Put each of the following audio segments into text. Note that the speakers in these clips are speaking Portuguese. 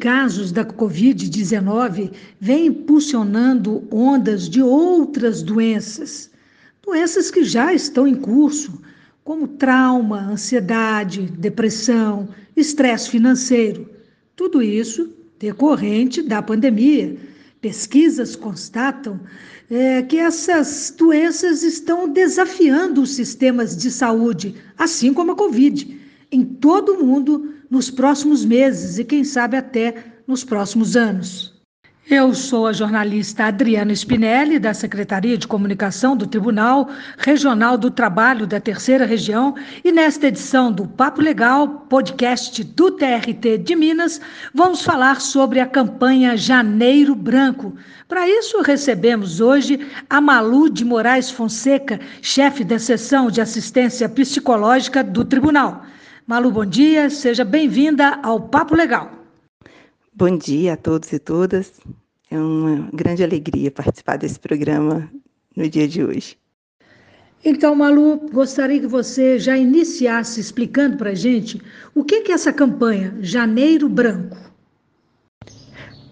casos da Covid-19 vem impulsionando ondas de outras doenças, doenças que já estão em curso, como trauma, ansiedade, depressão, estresse financeiro. Tudo isso decorrente da pandemia. Pesquisas constatam é, que essas doenças estão desafiando os sistemas de saúde, assim como a Covid, em todo o mundo nos próximos meses e, quem sabe, até nos próximos anos. Eu sou a jornalista Adriana Spinelli, da Secretaria de Comunicação do Tribunal Regional do Trabalho da Terceira Região, e nesta edição do Papo Legal, podcast do TRT de Minas, vamos falar sobre a campanha Janeiro Branco. Para isso, recebemos hoje a Malu de Moraes Fonseca, chefe da seção de assistência psicológica do Tribunal. Malu, bom dia, seja bem-vinda ao Papo Legal. Bom dia a todos e todas. É uma grande alegria participar desse programa no dia de hoje. Então, Malu, gostaria que você já iniciasse explicando para a gente o que é essa campanha Janeiro Branco.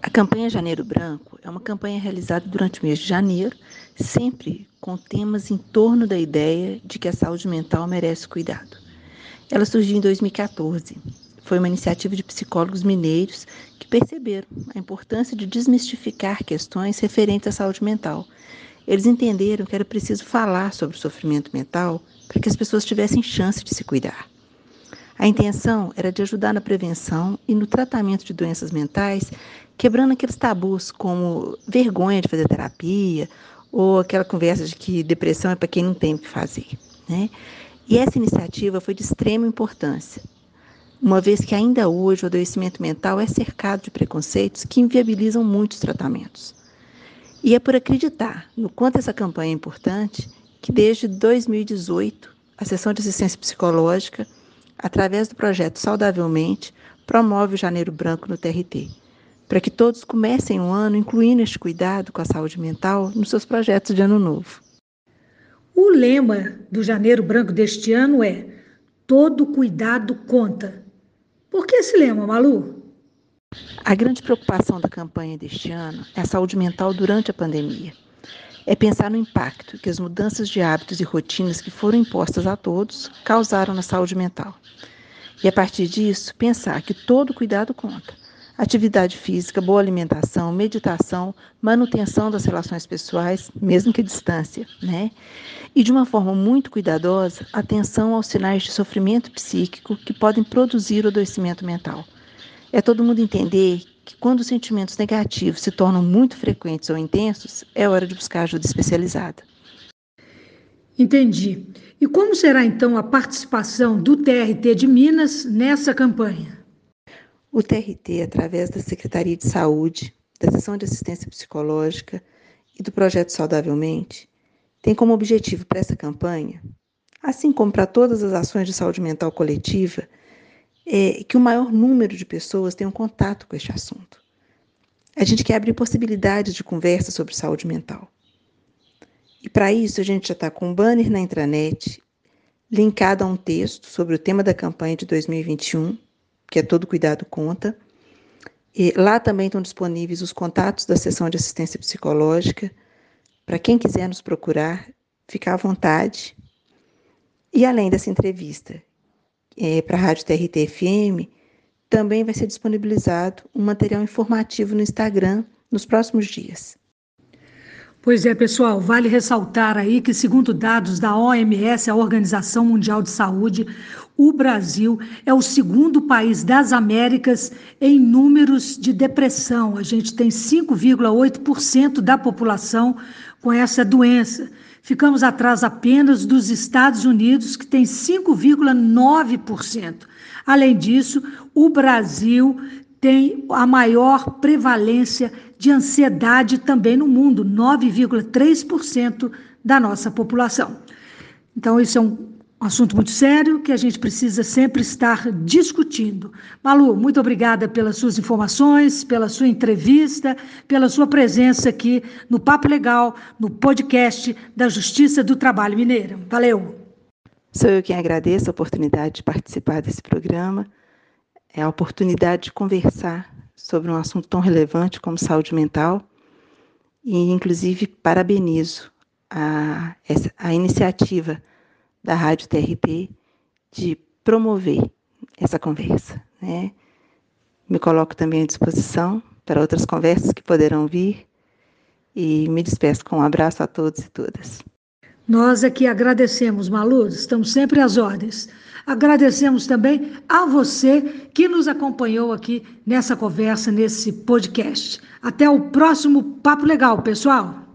A campanha Janeiro Branco é uma campanha realizada durante o mês de janeiro, sempre com temas em torno da ideia de que a saúde mental merece cuidado. Ela surgiu em 2014 foi uma iniciativa de psicólogos mineiros que perceberam a importância de desmistificar questões referentes à saúde mental. Eles entenderam que era preciso falar sobre o sofrimento mental para que as pessoas tivessem chance de se cuidar. A intenção era de ajudar na prevenção e no tratamento de doenças mentais, quebrando aqueles tabus como vergonha de fazer terapia ou aquela conversa de que depressão é para quem não tem o que fazer. Né? E essa iniciativa foi de extrema importância, uma vez que ainda hoje o adoecimento mental é cercado de preconceitos que inviabilizam muitos tratamentos. E é por acreditar no quanto essa campanha é importante que desde 2018 a Seção de Assistência Psicológica, através do projeto Saudavelmente, promove o Janeiro Branco no TRT, para que todos comecem o ano incluindo este cuidado com a saúde mental nos seus projetos de ano novo. O lema do Janeiro Branco deste ano é Todo cuidado conta. Por que esse lema, Malu? A grande preocupação da campanha deste ano é a saúde mental durante a pandemia. É pensar no impacto que as mudanças de hábitos e rotinas que foram impostas a todos causaram na saúde mental. E a partir disso, pensar que todo cuidado conta. Atividade física, boa alimentação, meditação, manutenção das relações pessoais, mesmo que à distância, né? E de uma forma muito cuidadosa, atenção aos sinais de sofrimento psíquico que podem produzir o adoecimento mental. É todo mundo entender que quando os sentimentos negativos se tornam muito frequentes ou intensos, é hora de buscar ajuda especializada. Entendi. E como será então a participação do TRT de Minas nessa campanha? O TRT, através da Secretaria de Saúde, da Seção de Assistência Psicológica e do Projeto Saudavelmente, tem como objetivo para essa campanha, assim como para todas as ações de saúde mental coletiva, é que o maior número de pessoas tenham contato com este assunto. A gente quer abrir possibilidades de conversa sobre saúde mental. E para isso a gente já está com um banner na intranet, linkado a um texto sobre o tema da campanha de 2021, que é Todo Cuidado Conta. E lá também estão disponíveis os contatos da sessão de assistência psicológica. Para quem quiser nos procurar, ficar à vontade. E além dessa entrevista é, para a Rádio TRT-FM, também vai ser disponibilizado um material informativo no Instagram nos próximos dias. Pois é, pessoal, vale ressaltar aí que, segundo dados da OMS, a Organização Mundial de Saúde, o Brasil é o segundo país das Américas em números de depressão. A gente tem 5,8% da população com essa doença. Ficamos atrás apenas dos Estados Unidos, que tem 5,9%. Além disso, o Brasil tem a maior prevalência de ansiedade também no mundo, 9,3% da nossa população. Então, isso é um assunto muito sério que a gente precisa sempre estar discutindo. Malu, muito obrigada pelas suas informações, pela sua entrevista, pela sua presença aqui no Papo Legal, no podcast da Justiça do Trabalho Mineira. Valeu! Sou eu quem agradeço a oportunidade de participar desse programa é a oportunidade de conversar sobre um assunto tão relevante como saúde mental e, inclusive, parabenizo a, a iniciativa da Rádio TRT de promover essa conversa. Né? Me coloco também à disposição para outras conversas que poderão vir e me despeço com um abraço a todos e todas. Nós aqui agradecemos, Malu, estamos sempre às ordens. Agradecemos também a você que nos acompanhou aqui nessa conversa, nesse podcast. Até o próximo Papo Legal, pessoal!